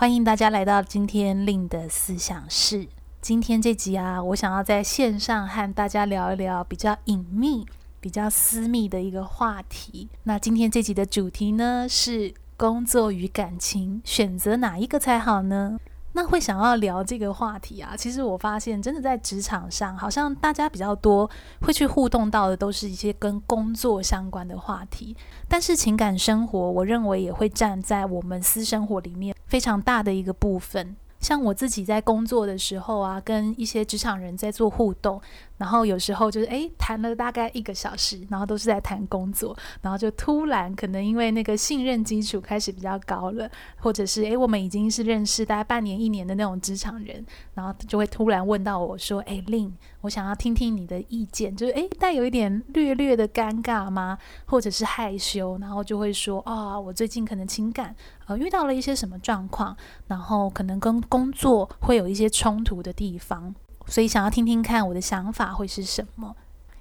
欢迎大家来到今天令的思想室。今天这集啊，我想要在线上和大家聊一聊比较隐秘、比较私密的一个话题。那今天这集的主题呢，是工作与感情，选择哪一个才好呢？那会想要聊这个话题啊，其实我发现真的在职场上，好像大家比较多会去互动到的，都是一些跟工作相关的话题。但是情感生活，我认为也会站在我们私生活里面非常大的一个部分。像我自己在工作的时候啊，跟一些职场人在做互动。然后有时候就是诶，谈了大概一个小时，然后都是在谈工作，然后就突然可能因为那个信任基础开始比较高了，或者是诶，我们已经是认识大概半年一年的那种职场人，然后就会突然问到我说：“诶，Lin，我想要听听你的意见，就是诶，带有一点略略的尴尬吗？或者是害羞？然后就会说：啊、哦，我最近可能情感呃遇到了一些什么状况，然后可能跟工作会有一些冲突的地方。”所以想要听听看我的想法会是什么，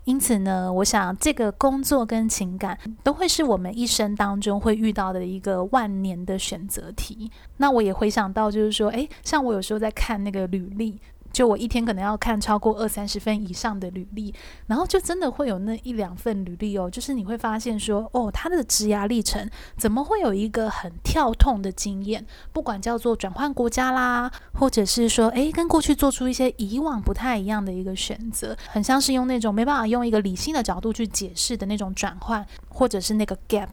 因此呢，我想这个工作跟情感都会是我们一生当中会遇到的一个万年的选择题。那我也回想到，就是说，诶，像我有时候在看那个履历。就我一天可能要看超过二三十份以上的履历，然后就真的会有那一两份履历哦，就是你会发现说，哦，他的职涯历程怎么会有一个很跳痛的经验？不管叫做转换国家啦，或者是说，诶，跟过去做出一些以往不太一样的一个选择，很像是用那种没办法用一个理性的角度去解释的那种转换，或者是那个 gap。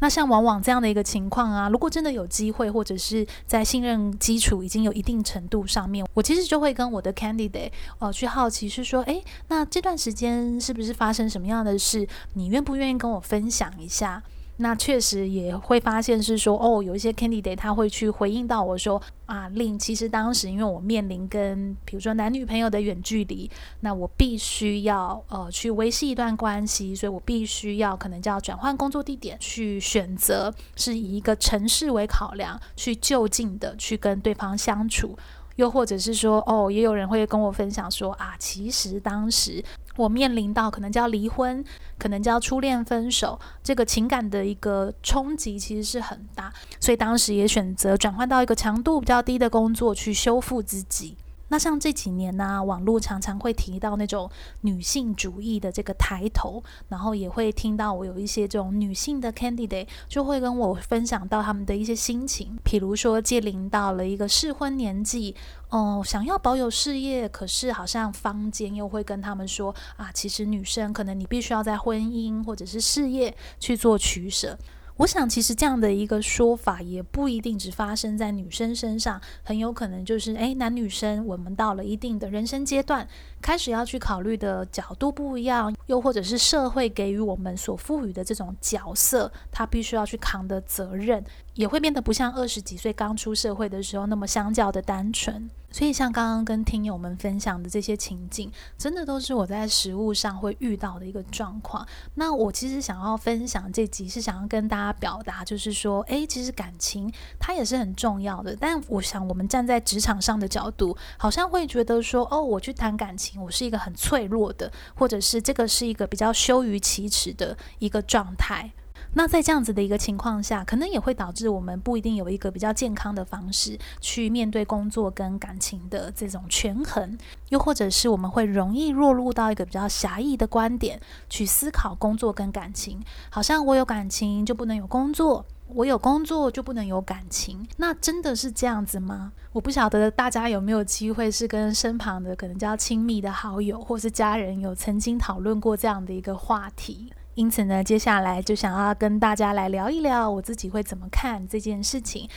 那像往往这样的一个情况啊，如果真的有机会，或者是在信任基础已经有一定程度上面，我其实就会跟我的 candidate 呃去好奇，是说，诶，那这段时间是不是发生什么样的事？你愿不愿意跟我分享一下？那确实也会发现是说，哦，有一些 candidate 他会去回应到我说，啊令其实当时因为我面临跟比如说男女朋友的远距离，那我必须要呃去维系一段关系，所以我必须要可能就要转换工作地点，去选择是以一个城市为考量，去就近的去跟对方相处。又或者是说，哦，也有人会跟我分享说，啊，其实当时我面临到可能叫离婚，可能叫初恋分手，这个情感的一个冲击其实是很大，所以当时也选择转换到一个强度比较低的工作去修复自己。那像这几年呢、网络常常会提到那种女性主义的这个抬头，然后也会听到我有一些这种女性的 candidate 就会跟我分享到他们的一些心情，比如说届临到了一个适婚年纪，哦，想要保有事业，可是好像坊间又会跟他们说啊，其实女生可能你必须要在婚姻或者是事业去做取舍。我想，其实这样的一个说法也不一定只发生在女生身上，很有可能就是，诶，男女生我们到了一定的人生阶段，开始要去考虑的角度不一样，又或者是社会给予我们所赋予的这种角色，他必须要去扛的责任，也会变得不像二十几岁刚出社会的时候那么相较的单纯。所以，像刚刚跟听友们分享的这些情境，真的都是我在实务上会遇到的一个状况。那我其实想要分享这集，是想要跟大家表达，就是说，诶，其实感情它也是很重要的。但我想，我们站在职场上的角度，好像会觉得说，哦，我去谈感情，我是一个很脆弱的，或者是这个是一个比较羞于启齿的一个状态。那在这样子的一个情况下，可能也会导致我们不一定有一个比较健康的方式去面对工作跟感情的这种权衡，又或者是我们会容易落入到一个比较狭义的观点去思考工作跟感情，好像我有感情就不能有工作，我有工作就不能有感情。那真的是这样子吗？我不晓得大家有没有机会是跟身旁的可能较亲密的好友或是家人有曾经讨论过这样的一个话题。因此呢，接下来就想要跟大家来聊一聊我自己会怎么看这件事情。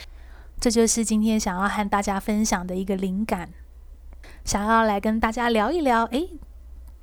这就是今天想要和大家分享的一个灵感，想要来跟大家聊一聊，诶，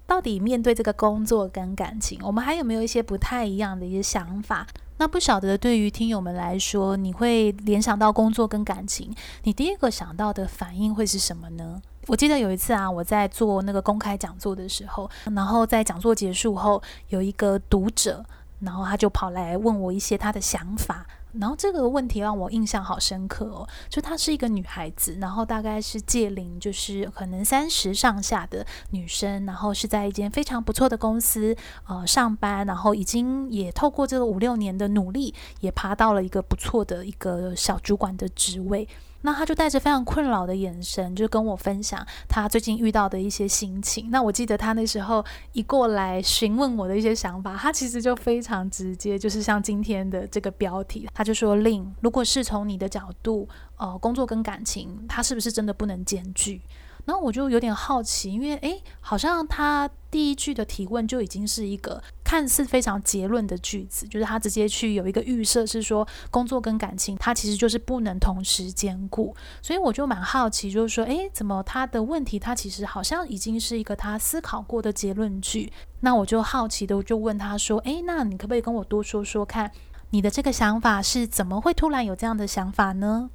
到底面对这个工作跟感情，我们还有没有一些不太一样的一些想法？那不晓得对于听友们来说，你会联想到工作跟感情，你第一个想到的反应会是什么呢？我记得有一次啊，我在做那个公开讲座的时候，然后在讲座结束后，有一个读者，然后他就跑来问我一些他的想法。然后这个问题让我印象好深刻哦，就她是一个女孩子，然后大概是届龄就是可能三十上下的女生，然后是在一间非常不错的公司呃上班，然后已经也透过这个五六年的努力，也爬到了一个不错的一个小主管的职位。那他就带着非常困扰的眼神，就跟我分享他最近遇到的一些心情。那我记得他那时候一过来询问我的一些想法，他其实就非常直接，就是像今天的这个标题，他就说：“Lin，如果是从你的角度，呃，工作跟感情，他是不是真的不能兼具？”然后我就有点好奇，因为诶，好像他第一句的提问就已经是一个看似非常结论的句子，就是他直接去有一个预设，是说工作跟感情，他其实就是不能同时兼顾。所以我就蛮好奇，就是说，诶，怎么他的问题，他其实好像已经是一个他思考过的结论句。那我就好奇的，我就问他说，诶，那你可不可以跟我多说说看，你的这个想法是怎么会突然有这样的想法呢？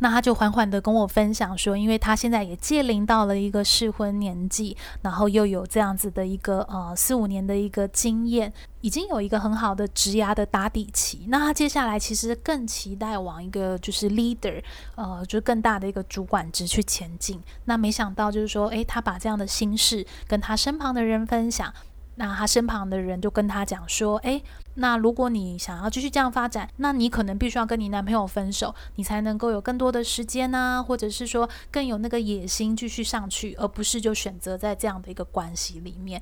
那他就缓缓地跟我分享说，因为他现在也届龄到了一个适婚年纪，然后又有这样子的一个呃四五年的一个经验，已经有一个很好的职涯的打底期。那他接下来其实更期待往一个就是 leader，呃，就是更大的一个主管职去前进。那没想到就是说，诶，他把这样的心事跟他身旁的人分享。那他身旁的人就跟他讲说：“诶，那如果你想要继续这样发展，那你可能必须要跟你男朋友分手，你才能够有更多的时间啊，或者是说更有那个野心继续上去，而不是就选择在这样的一个关系里面。”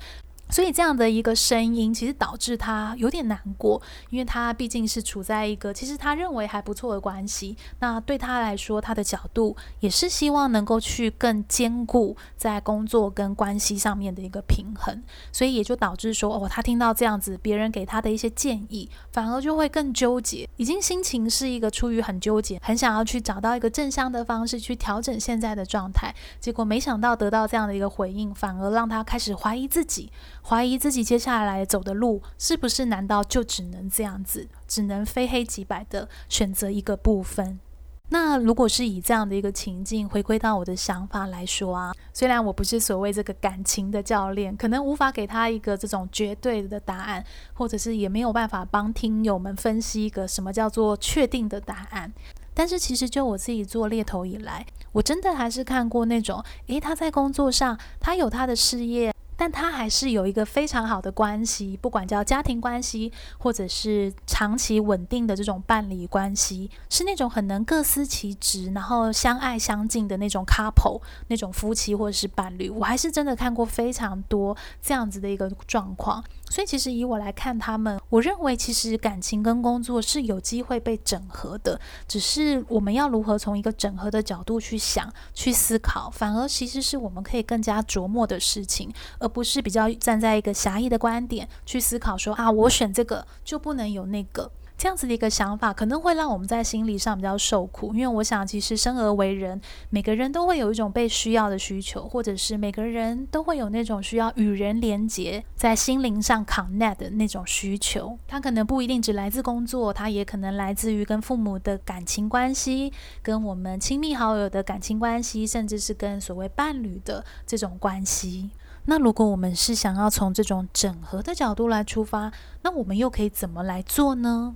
所以这样的一个声音，其实导致他有点难过，因为他毕竟是处在一个其实他认为还不错的关系。那对他来说，他的角度也是希望能够去更兼顾在工作跟关系上面的一个平衡。所以也就导致说，哦，他听到这样子别人给他的一些建议，反而就会更纠结，已经心情是一个出于很纠结，很想要去找到一个正向的方式去调整现在的状态。结果没想到得到这样的一个回应，反而让他开始怀疑自己。怀疑自己接下来走的路是不是？难道就只能这样子，只能非黑即白的选择一个部分？那如果是以这样的一个情境回归到我的想法来说啊，虽然我不是所谓这个感情的教练，可能无法给他一个这种绝对的答案，或者是也没有办法帮听友们分析一个什么叫做确定的答案。但是其实就我自己做猎头以来，我真的还是看过那种，诶，他在工作上，他有他的事业。但他还是有一个非常好的关系，不管叫家庭关系，或者是长期稳定的这种伴侣关系，是那种很能各司其职，然后相爱相敬的那种 couple，那种夫妻或者是伴侣，我还是真的看过非常多这样子的一个状况。所以其实以我来看，他们，我认为其实感情跟工作是有机会被整合的，只是我们要如何从一个整合的角度去想、去思考，反而其实是我们可以更加琢磨的事情，而不是比较站在一个狭义的观点去思考说啊，我选这个就不能有那个。这样子的一个想法，可能会让我们在心理上比较受苦，因为我想，其实生而为人，每个人都会有一种被需要的需求，或者是每个人都会有那种需要与人连接，在心灵上 connect 的那种需求。它可能不一定只来自工作，它也可能来自于跟父母的感情关系，跟我们亲密好友的感情关系，甚至是跟所谓伴侣的这种关系。那如果我们是想要从这种整合的角度来出发，那我们又可以怎么来做呢？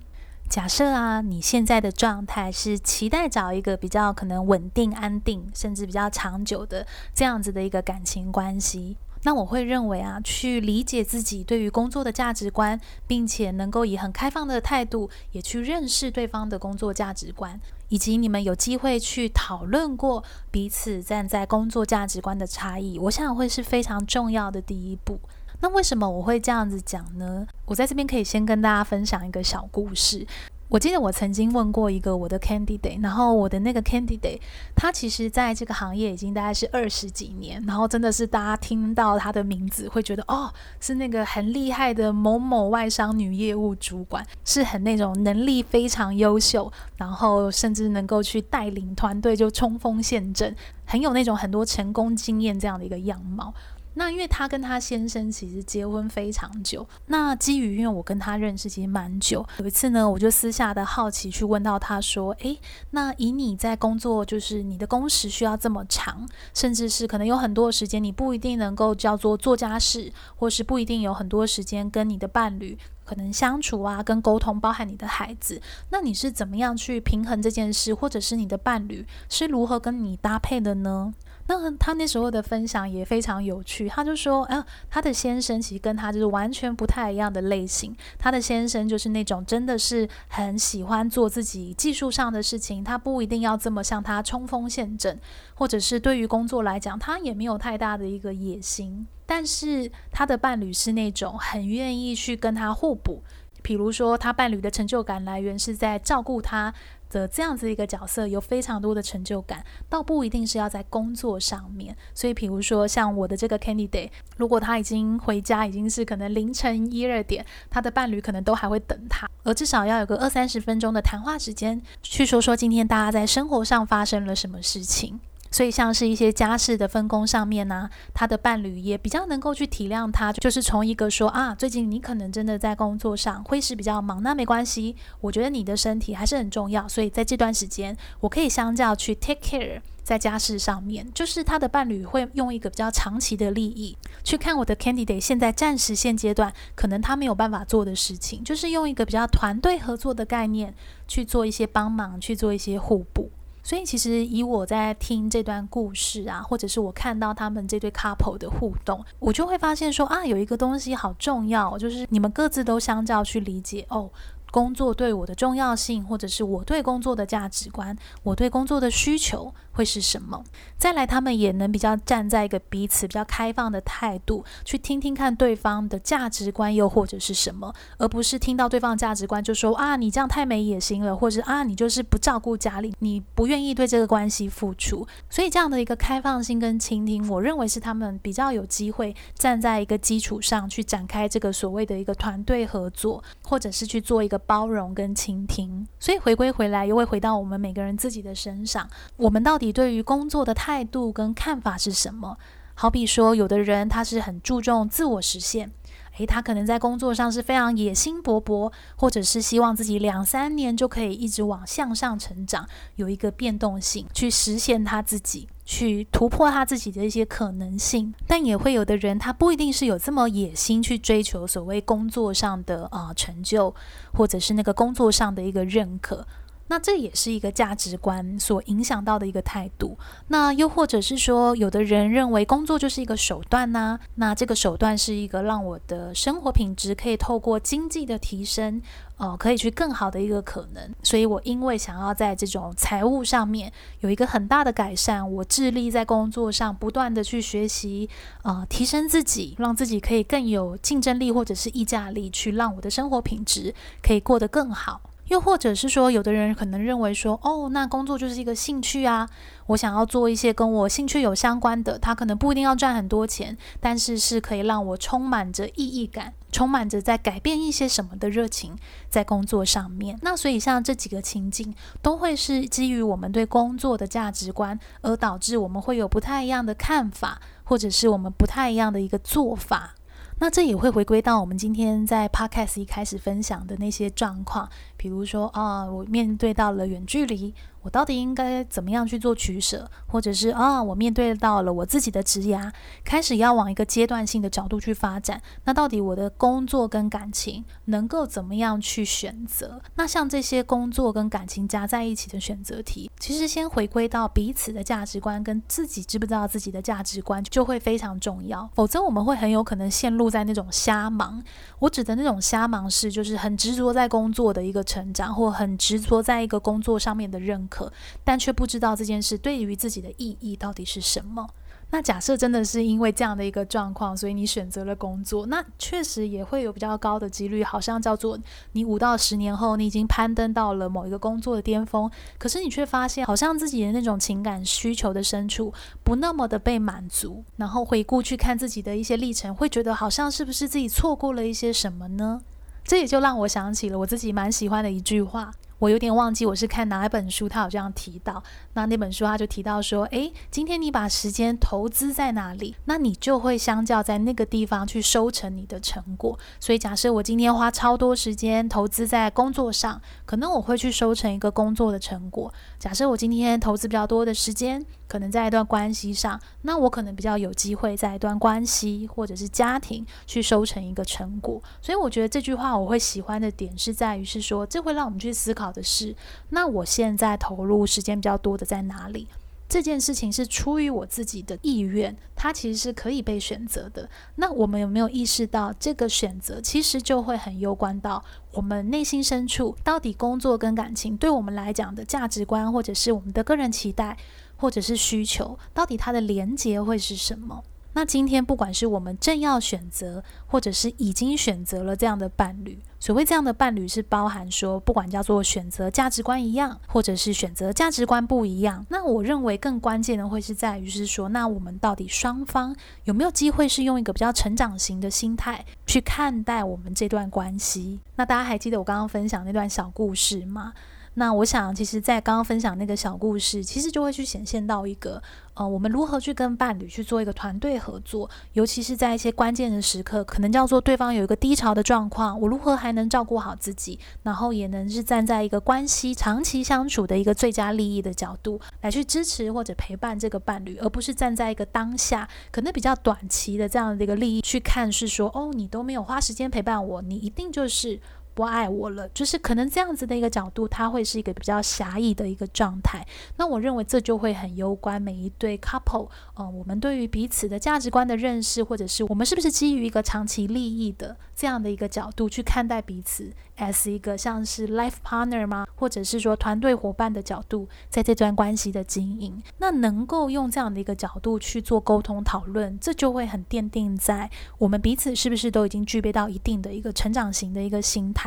假设啊，你现在的状态是期待找一个比较可能稳定、安定，甚至比较长久的这样子的一个感情关系，那我会认为啊，去理解自己对于工作的价值观，并且能够以很开放的态度，也去认识对方的工作价值观，以及你们有机会去讨论过彼此站在工作价值观的差异，我想会是非常重要的第一步。那为什么我会这样子讲呢？我在这边可以先跟大家分享一个小故事。我记得我曾经问过一个我的 candidate，然后我的那个 candidate，他其实在这个行业已经大概是二十几年，然后真的是大家听到他的名字会觉得哦，是那个很厉害的某某外商女业务主管，是很那种能力非常优秀，然后甚至能够去带领团队就冲锋陷阵，很有那种很多成功经验这样的一个样貌。那因为他跟他先生其实结婚非常久，那基于因为我跟他认识其实蛮久，有一次呢，我就私下的好奇去问到他说：“诶，那以你在工作，就是你的工时需要这么长，甚至是可能有很多时间你不一定能够叫做做家事，或是不一定有很多时间跟你的伴侣可能相处啊，跟沟通，包含你的孩子，那你是怎么样去平衡这件事，或者是你的伴侣是如何跟你搭配的呢？”那他那时候的分享也非常有趣，他就说，啊，他的先生其实跟他就是完全不太一样的类型。他的先生就是那种真的是很喜欢做自己技术上的事情，他不一定要这么向他冲锋陷阵，或者是对于工作来讲，他也没有太大的一个野心。但是他的伴侣是那种很愿意去跟他互补，比如说他伴侣的成就感来源是在照顾他。的这样子一个角色有非常多的成就感，倒不一定是要在工作上面。所以，比如说像我的这个 CANDIDAY，如果他已经回家，已经是可能凌晨一二点，他的伴侣可能都还会等他，而至少要有个二三十分钟的谈话时间，去说说今天大家在生活上发生了什么事情。所以，像是一些家事的分工上面呢、他的伴侣也比较能够去体谅他，就是从一个说啊，最近你可能真的在工作上会是比较忙，那没关系，我觉得你的身体还是很重要，所以在这段时间，我可以相较去 take care 在家事上面，就是他的伴侣会用一个比较长期的利益去看我的 candidate 现在暂时现阶段可能他没有办法做的事情，就是用一个比较团队合作的概念去做一些帮忙，去做一些互补。所以，其实以我在听这段故事啊，或者是我看到他们这对 couple 的互动，我就会发现说啊，有一个东西好重要，就是你们各自都相较去理解哦。工作对我的重要性，或者是我对工作的价值观，我对工作的需求会是什么？再来，他们也能比较站在一个彼此比较开放的态度，去听听看对方的价值观又或者是什么，而不是听到对方的价值观就说啊，你这样太没野心了，或者啊，你就是不照顾家里，你不愿意对这个关系付出。所以，这样的一个开放性跟倾听，我认为是他们比较有机会站在一个基础上去展开这个所谓的一个团队合作，或者是去做一个。包容跟倾听，所以回归回来又会回到我们每个人自己的身上。我们到底对于工作的态度跟看法是什么？好比说，有的人他是很注重自我实现。诶，他可能在工作上是非常野心勃勃，或者是希望自己两三年就可以一直往向上成长，有一个变动性，去实现他自己，去突破他自己的一些可能性。但也会有的人，他不一定是有这么野心去追求所谓工作上的啊、成就，或者是那个工作上的一个认可。那这也是一个价值观所影响到的一个态度。那又或者是说，有的人认为工作就是一个手段呢？那这个手段是一个让我的生活品质可以透过经济的提升，呃，可以去更好的一个可能。所以我因为想要在这种财务上面有一个很大的改善，我致力在工作上不断的去学习，呃，提升自己，让自己可以更有竞争力或者是议价力，去让我的生活品质可以过得更好。又或者是说，有的人可能认为说，哦，那工作就是一个兴趣啊，我想要做一些跟我兴趣有相关的，他可能不一定要赚很多钱，但是是可以让我充满着意义感，充满着在改变一些什么的热情在工作上面。那所以像这几个情境，都会是基于我们对工作的价值观，而导致我们会有不太一样的看法，或者是我们不太一样的一个做法。那这也会回归到我们今天在 Podcast 一开始分享的那些状况，比如说啊，我面对到了远距离。我到底应该怎么样去做取舍，或者是啊，我面对到了我自己的职涯，开始要往一个阶段性的角度去发展。那到底我的工作跟感情能够怎么样去选择？那像这些工作跟感情加在一起的选择题，其实先回归到彼此的价值观跟自己知不知道自己的价值观就会非常重要。否则我们会很有可能陷入在那种瞎忙。我指的那种瞎忙是，就是很执着在工作的一个成长，或很执着在一个工作上面的认。可，但却不知道这件事对于自己的意义到底是什么。那假设真的是因为这样的一个状况，所以你选择了工作，那确实也会有比较高的几率，好像叫做你五到十年后，你已经攀登到了某一个工作的巅峰，可是你却发现，好像自己的那种情感需求的深处不那么的被满足。然后回顾去看自己的一些历程，会觉得好像是不是自己错过了一些什么呢？这也就让我想起了我自己蛮喜欢的一句话。我有点忘记我是看哪一本书，他有这样提到。那那本书他就提到说，诶，今天你把时间投资在哪里，那你就会相较在那个地方去收成你的成果。所以假设我今天花超多时间投资在工作上，可能我会去收成一个工作的成果。假设我今天投资比较多的时间，可能在一段关系上，那我可能比较有机会在一段关系或者是家庭去收成一个成果。所以我觉得这句话我会喜欢的点是在于是说，这会让我们去思考。的是，那我现在投入时间比较多的在哪里？这件事情是出于我自己的意愿，它其实是可以被选择的。那我们有没有意识到，这个选择其实就会很攸关到我们内心深处，到底工作跟感情对我们来讲的价值观，或者是我们的个人期待，或者是需求，到底它的连接会是什么？那今天，不管是我们正要选择，或者是已经选择了这样的伴侣，所谓这样的伴侣是包含说，不管叫做选择价值观一样，或者是选择价值观不一样。那我认为更关键的会是在于是说，那我们到底双方有没有机会是用一个比较成长型的心态去看待我们这段关系？那大家还记得我刚刚分享那段小故事吗？那我想，其实，在刚刚分享那个小故事，其实就会去显现到一个，呃，我们如何去跟伴侣去做一个团队合作，尤其是在一些关键的时刻，可能叫做对方有一个低潮的状况，我如何还能照顾好自己，然后也能是站在一个关系长期相处的一个最佳利益的角度来去支持或者陪伴这个伴侣，而不是站在一个当下可能比较短期的这样的一个利益去看，是说，哦，你都没有花时间陪伴我，你一定就是。不爱我了，就是可能这样子的一个角度，它会是一个比较狭义的一个状态。那我认为这就会很攸关每一对 couple，呃，我们对于彼此的价值观的认识，或者是我们是不是基于一个长期利益的这样的一个角度去看待彼此，as 一个像是 life partner 吗？或者是说团队伙伴的角度，在这段关系的经营，那能够用这样的一个角度去做沟通讨论，这就会很奠定在我们彼此是不是都已经具备到一定的一个成长型的一个心态。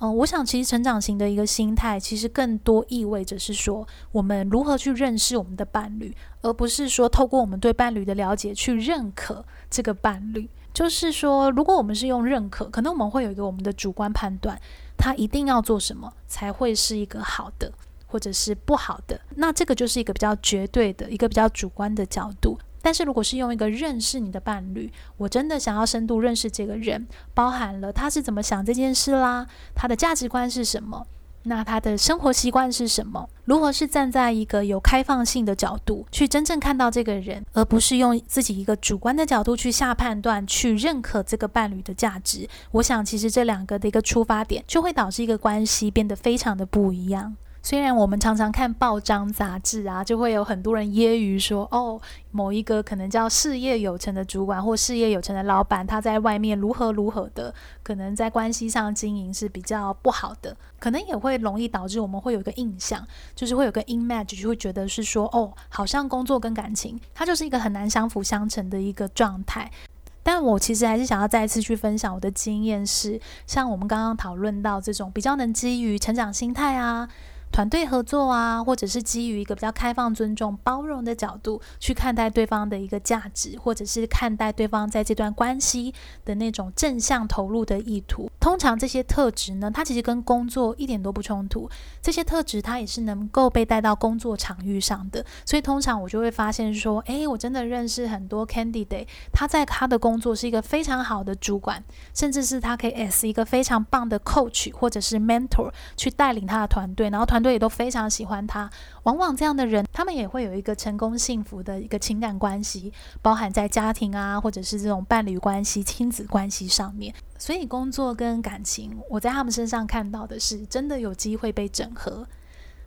嗯，我想其实成长型的一个心态，其实更多意味着是说，我们如何去认识我们的伴侣，而不是说透过我们对伴侣的了解去认可这个伴侣。就是说，如果我们是用认可，可能我们会有一个我们的主观判断，他一定要做什么才会是一个好的，或者是不好的。那这个就是一个比较绝对的一个比较主观的角度。但是如果是用一个认识你的伴侣，我真的想要深度认识这个人，包含了他是怎么想这件事啦，他的价值观是什么，那他的生活习惯是什么，如何是站在一个有开放性的角度去真正看到这个人，而不是用自己一个主观的角度去下判断，去认可这个伴侣的价值。我想其实这两个的一个出发点，就会导致一个关系变得非常的不一样。虽然我们常常看报章杂志啊，就会有很多人揶揄说，哦，某一个可能叫事业有成的主管或事业有成的老板，他在外面如何如何的，可能在关系上经营是比较不好的，可能也会容易导致我们会有一个印象，就是会有个 image，就会觉得是说，哦，好像工作跟感情，它就是一个很难相辅相成的一个状态。但我其实还是想要再次去分享我的经验是，像我们刚刚讨论到这种比较能基于成长心态啊。团队合作啊，或者是基于一个比较开放、尊重、包容的角度去看待对方的一个价值，或者是看待对方在这段关系的那种正向投入的意图。通常这些特质呢，它其实跟工作一点都不冲突。这些特质它也是能够被带到工作场域上的。所以通常我就会发现说，诶，我真的认识很多 candidate，他在他的工作是一个非常好的主管，甚至是他可以 as 一个非常棒的 coach 或者是 mentor 去带领他的团队，然后团。团队也都非常喜欢他。往往这样的人，他们也会有一个成功幸福的一个情感关系，包含在家庭啊，或者是这种伴侣关系、亲子关系上面。所以，工作跟感情，我在他们身上看到的是，真的有机会被整合，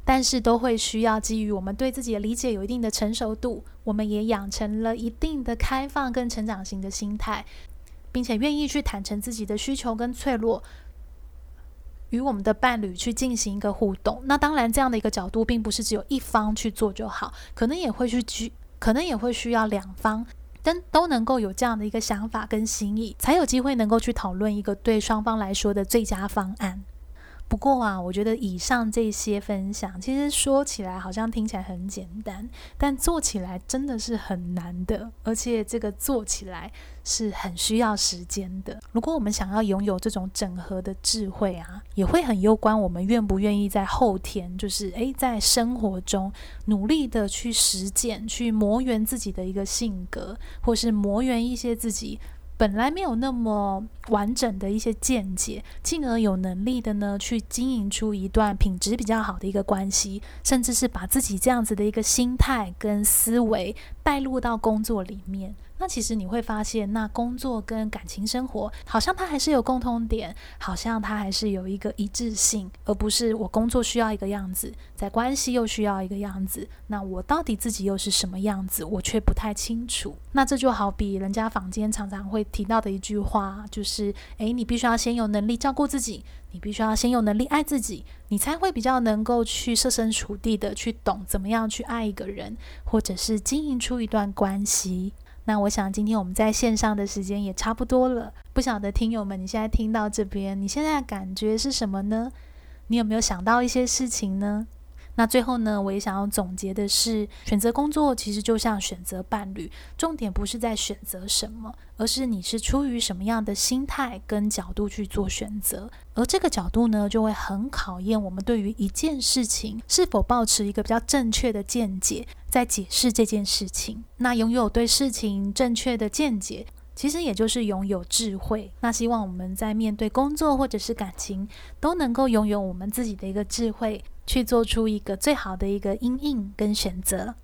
但是都会需要基于我们对自己的理解有一定的成熟度，我们也养成了一定的开放跟成长型的心态，并且愿意去坦诚自己的需求跟脆弱。与我们的伴侣去进行一个互动，那当然这样的一个角度，并不是只有一方去做就好，可能也会去去，可能也会需要两方，但都能够有这样的一个想法跟心意，才有机会能够去讨论一个对双方来说的最佳方案。不过啊，我觉得以上这些分享，其实说起来好像听起来很简单，但做起来真的是很难的，而且这个做起来是很需要时间的。如果我们想要拥有这种整合的智慧啊，也会很攸关我们愿不愿意在后天，就是诶，在生活中努力的去实践，去磨圆自己的一个性格，或是磨圆一些自己。本来没有那么完整的一些见解，进而有能力的呢，去经营出一段品质比较好的一个关系，甚至是把自己这样子的一个心态跟思维带入到工作里面。那其实你会发现，那工作跟感情生活好像它还是有共通点，好像它还是有一个一致性，而不是我工作需要一个样子，在关系又需要一个样子。那我到底自己又是什么样子，我却不太清楚。那这就好比人家坊间常常会提到的一句话，就是：诶，你必须要先有能力照顾自己，你必须要先有能力爱自己，你才会比较能够去设身处地的去懂怎么样去爱一个人，或者是经营出一段关系。那我想今天我们在线上的时间也差不多了，不晓得听友们你现在听到这边，你现在感觉是什么呢？你有没有想到一些事情呢？那最后呢，我也想要总结的是，选择工作其实就像选择伴侣，重点不是在选择什么，而是你是出于什么样的心态跟角度去做选择。而这个角度呢，就会很考验我们对于一件事情是否保持一个比较正确的见解，在解释这件事情。那拥有对事情正确的见解，其实也就是拥有智慧。那希望我们在面对工作或者是感情，都能够拥有我们自己的一个智慧。去做出一个最好的一个因应跟选择，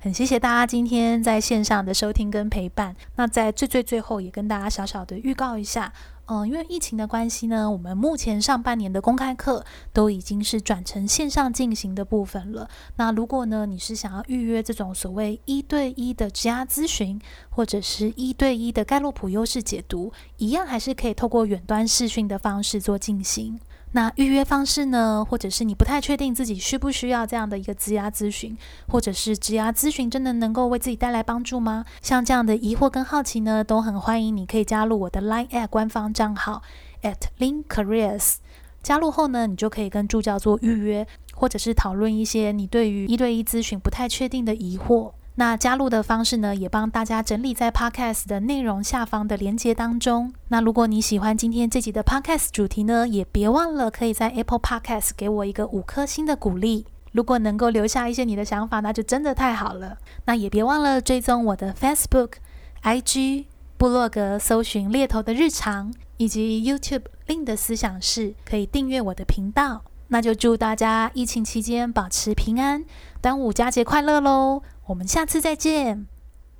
很谢谢大家今天在线上的收听跟陪伴。那在最最最后，也跟大家小小的预告一下，嗯，因为疫情的关系呢，我们目前上半年的公开课都已经是转成线上进行的部分了。那如果呢，你是想要预约这种所谓一对一的职涯咨询，或者是一对一的盖洛普优势解读，一样还是可以透过远端视讯的方式做进行。那预约方式呢？或者是你不太确定自己需不需要这样的一个职涯咨询，或者是职涯咨询真的能够为自己带来帮助吗？像这样的疑惑跟好奇呢，都很欢迎你可以加入我的 Line@ 官方账号 at link careers。加入后呢，你就可以跟助教做预约，或者是讨论一些你对于一对一咨询不太确定的疑惑。那加入的方式呢，也帮大家整理在 Podcast 的内容下方的连接当中。那如果你喜欢今天这集的 Podcast 主题呢，也别忘了可以在 Apple Podcast 给我一个五颗星的鼓励。如果能够留下一些你的想法，那就真的太好了。那也别忘了追踪我的 Facebook、IG、部落格，搜寻猎头的日常，以及 YouTube Lin 的思想室，可以订阅我的频道。那就祝大家疫情期间保持平安，端午佳节快乐喽！我们下次再见，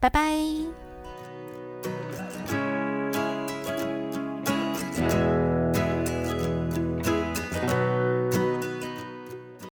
拜拜。